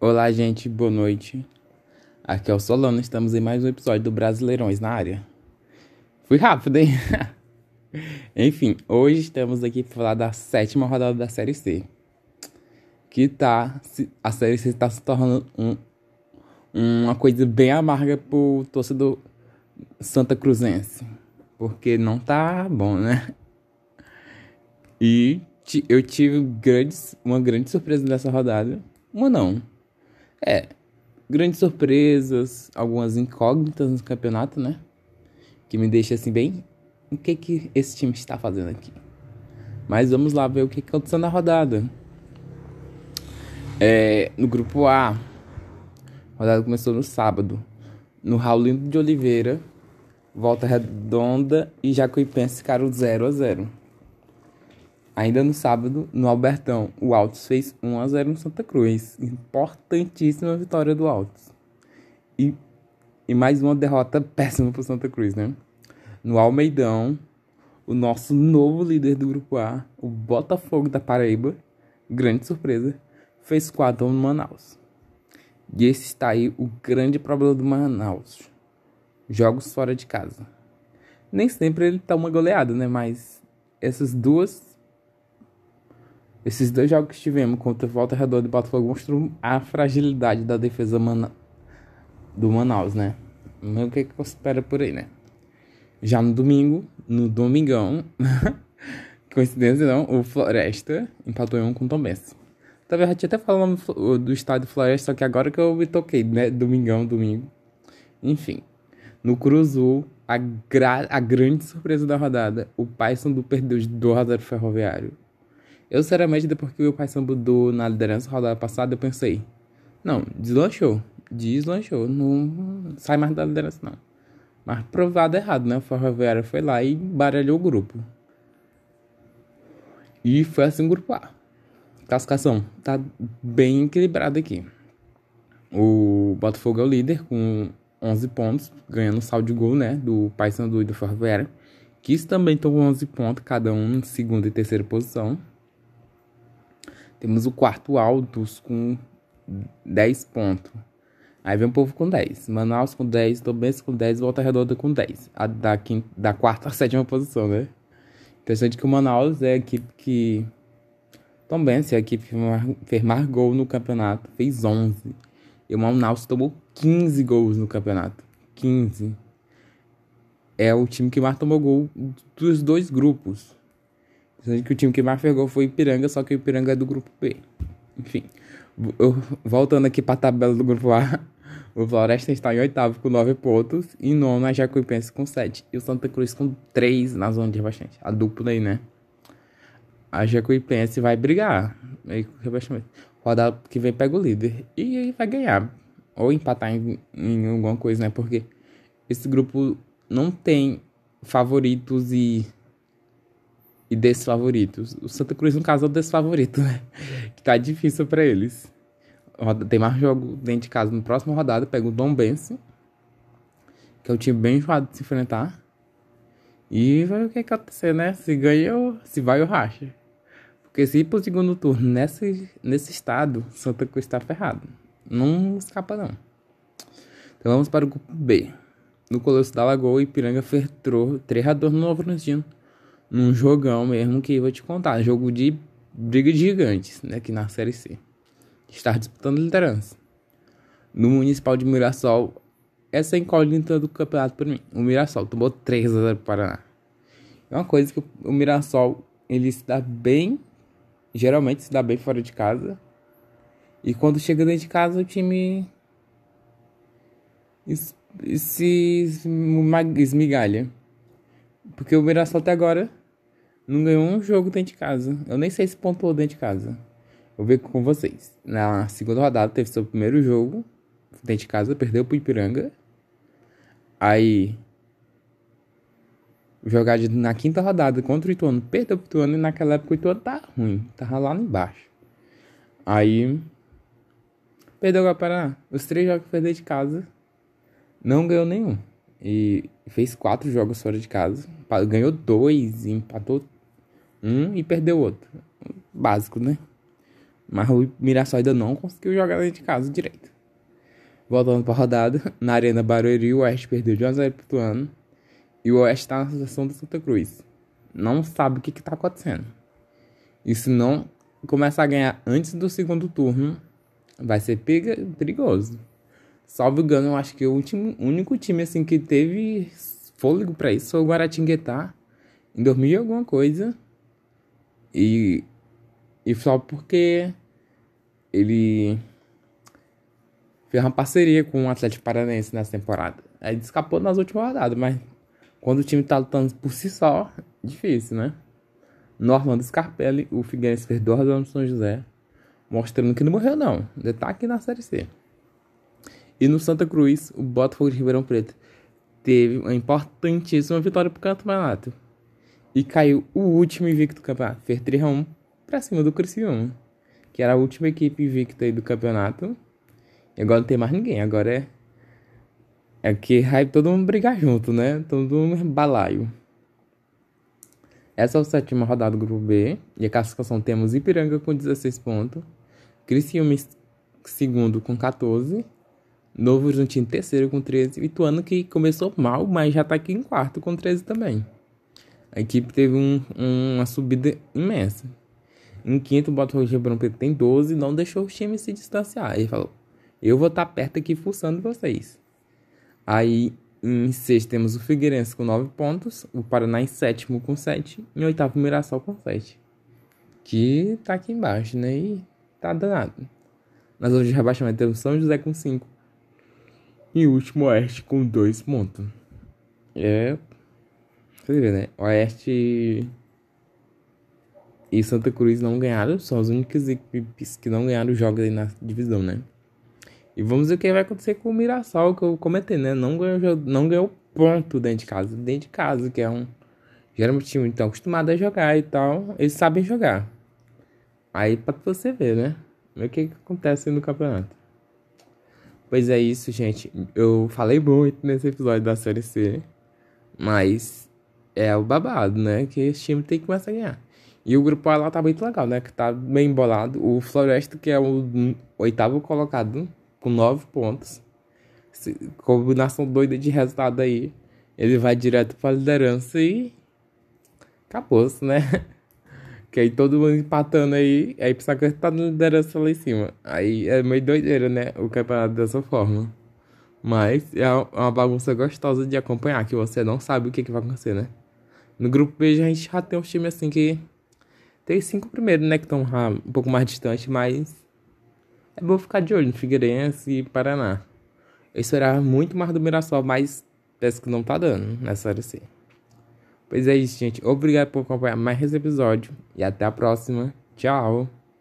Olá, gente, boa noite. Aqui é o Solano, estamos em mais um episódio do Brasileirões na área. Fui rápido, hein? Enfim, hoje estamos aqui para falar da sétima rodada da Série C. Que tá. A Série C está se tornando um, uma coisa bem amarga pro torcedor Santa Cruzense. Porque não tá bom, né? E eu tive grandes, uma grande surpresa nessa rodada. Uma não. É, grandes surpresas, algumas incógnitas no campeonato, né? Que me deixa assim bem. O que que esse time está fazendo aqui? Mas vamos lá ver o que aconteceu na rodada. É, no grupo A, a rodada começou no sábado. No Raulino de Oliveira, Volta Redonda e Jacuipense ficaram 0 a 0 Ainda no sábado, no Albertão, o Altos fez 1 a 0 no Santa Cruz. Importantíssima vitória do Altos. E, e mais uma derrota péssima para o Santa Cruz, né? No Almeidão, o nosso novo líder do grupo A, o Botafogo da Paraíba, grande surpresa, fez 4 no Manaus. E esse está aí o grande problema do Manaus. Jogos fora de casa. Nem sempre ele tá uma goleada, né? Mas essas duas esses dois jogos que tivemos contra Volta Redonda e Botafogo mostram a fragilidade da defesa mana do Manaus, né? o que, que eu espero por aí, né? Já no domingo, no domingão, coincidência não, o Floresta empatou em um com o Tom Benz. Talvez eu tinha até falado do estádio Floresta, só que agora que eu me toquei, né? Domingão, domingo. Enfim, no Cruzul, a, gra a grande surpresa da rodada, o Paysandu perdeu de 2 a 0 Ferroviário. Eu, sinceramente, depois que o Paysandu mudou na liderança rodada passada, eu pensei, não, deslanchou, deslanchou, não sai mais da liderança, não. Mas provado errado, né? O Ferroviário foi lá e baralhou o grupo. E foi assim o grupo A. Classificação tá bem equilibrada aqui. O Botafogo é o líder com 11 pontos, ganhando saldo de gol, né? Do Paysandu e do Ferroviário. Que também estão com 11 pontos, cada um em segunda e terceira posição. Temos o quarto Altos com 10 pontos. Aí vem o povo com 10. Manaus com 10, Tombense com 10, Volta Redonda com 10. A da, quinta, da quarta a sétima posição, né? Interessante que o Manaus é a equipe que. Tombense é a equipe que fez mais gol no campeonato. Fez 11. E o Manaus tomou 15 gols no campeonato. 15. É o time que mais tomou gol dos dois grupos. Sendo que o time que mais pegou foi o Ipiranga, só que o Ipiranga é do grupo B. Enfim, eu, voltando aqui para a tabela do grupo A, o Floresta está em oitavo com nove pontos e nono a Jacuipense com sete. E o Santa Cruz com três na zona de rebaixamento. A dupla aí, né? A Jacuipense vai brigar. Aí, rebaixamento. Rodada que vem pega o líder. E aí vai ganhar. Ou empatar em, em alguma coisa, né? Porque esse grupo não tem favoritos e e desfavoritos. O Santa Cruz, no caso, é o desfavorito, né? Que tá difícil para eles. Tem mais jogo dentro de casa. Na próxima rodada, pega o Dom Bense, que é um time bem enjoado de se enfrentar. E vai ver o que acontecer, né? Se ganha ou se vai o racha. Porque se ir pro segundo turno nesse, nesse estado, Santa Cruz tá ferrado. Não escapa, não. Então vamos para o grupo B. No Colosso da Lagoa, Ipiranga fertrou 3 a 2 no Novo Horizontino num jogão mesmo que eu vou te contar. Jogo de briga de gigantes, né? Aqui na Série C. Estar disputando liderança. No Municipal de Mirassol, essa é a incógnita do campeonato para mim. O Mirassol tomou 3 a 0 para Paraná. É uma coisa que o Mirassol, ele se dá bem, geralmente se dá bem fora de casa. E quando chega dentro de casa, o time se esmigalha. Porque o Mirassol até agora não ganhou um jogo dentro de casa. Eu nem sei se pontuou dentro de casa. Vou ver com vocês. Na segunda rodada teve seu primeiro jogo dentro de casa, perdeu pro Ipiranga. Aí jogar na quinta rodada contra o Ituano, perdeu pro Ituano e naquela época o Ituano tá ruim, tava lá embaixo. Aí perdeu o Paraná. Os três jogos que dentro de casa, não ganhou nenhum. E fez quatro jogos fora de casa. Ganhou dois, empatou um e perdeu outro. Básico, né? Mas o Mirassol ainda não conseguiu jogar dentro de casa direito. Voltando para a rodada, na Arena Barueri, o Oeste perdeu de 1x0 pro Tuano. E o Oeste está na situação do Santa Cruz. Não sabe o que está acontecendo. E se não começar a ganhar antes do segundo turno, vai ser perigoso. Salvo engano, eu acho que o último, único time assim que teve fôlego para isso foi o Guaratinguetá em 2000 e alguma coisa. E, e só porque ele fez uma parceria com o Atlético Paranaense nessa temporada. Aí escapou nas últimas rodadas, mas quando o time tá lutando por si só, difícil, né? No Orlando Scarpelli, o Figueirense fez 2 anos no São José, mostrando que não morreu não, ainda tá aqui na Série C. E no Santa Cruz, o Botafogo de Ribeirão Preto teve uma importantíssima vitória pro campeonato. E caiu o último invicto do campeonato, fez 3 a 1 pra cima do Criciúma, que era a última equipe invicta aí do campeonato e agora não tem mais ninguém, agora é. É que vai todo mundo brigar junto, né? Todo mundo balaio. Essa é a sétima rodada do grupo B. E a classificação temos Ipiranga com 16 pontos. Criciúma segundo com 14. Novo Horizontino terceiro com 13. E Ituano que começou mal, mas já tá aqui em quarto com 13 também. A equipe teve um, uma subida imensa. Em quinto, o Botafogo Preto tem 12 não deixou o time se distanciar. Ele falou, eu vou estar tá perto aqui fuçando vocês. Aí em sexto temos o Figueirense com 9 pontos, o Paraná em sétimo com 7 e em oitavo o Mirassol com 7. Que tá aqui embaixo, né? E tá danado. Nas zonas de rebaixamento temos São José com 5 e o último Oeste com 2 pontos. É. Você vê, né? Oeste e Santa Cruz não ganharam, são as únicas equipes que não ganharam jogos aí na divisão, né? E vamos ver o que vai acontecer com o Mirassol, que eu comentei, né? Não ganhou, não ganhou ponto dentro de casa. Dentro de casa, que é um. Geralmente time tão acostumado a jogar e tal. Eles sabem jogar. Aí pra você ver, né? Ver o que, que acontece no campeonato. Pois é isso, gente. Eu falei muito nesse episódio da Série C. Mas é o babado, né? Que esse time tem que começar a ganhar. E o grupo A lá tá muito legal, né? Que tá bem embolado. O Floresta, que é o oitavo colocado, com 9 pontos. Combinação doida de resultado aí. Ele vai direto pra liderança e. Acabou-se, né? Que aí todo mundo empatando aí. Aí precisa acreditar na liderança lá em cima. Aí é meio doideira, né? O campeonato dessa forma. Mas é uma bagunça gostosa de acompanhar, que você não sabe o que, que vai acontecer, né? No grupo B a gente já tem uns times assim que. Tem cinco primeiros, né? Que estão um pouco mais distantes, mas é bom ficar de olho no Figueirense e Paraná. Eu esperava muito mais do Mirassol, mas parece que não tá dando nessa hora assim. Pois é isso, gente. Obrigado por acompanhar mais esse episódio. E até a próxima. Tchau.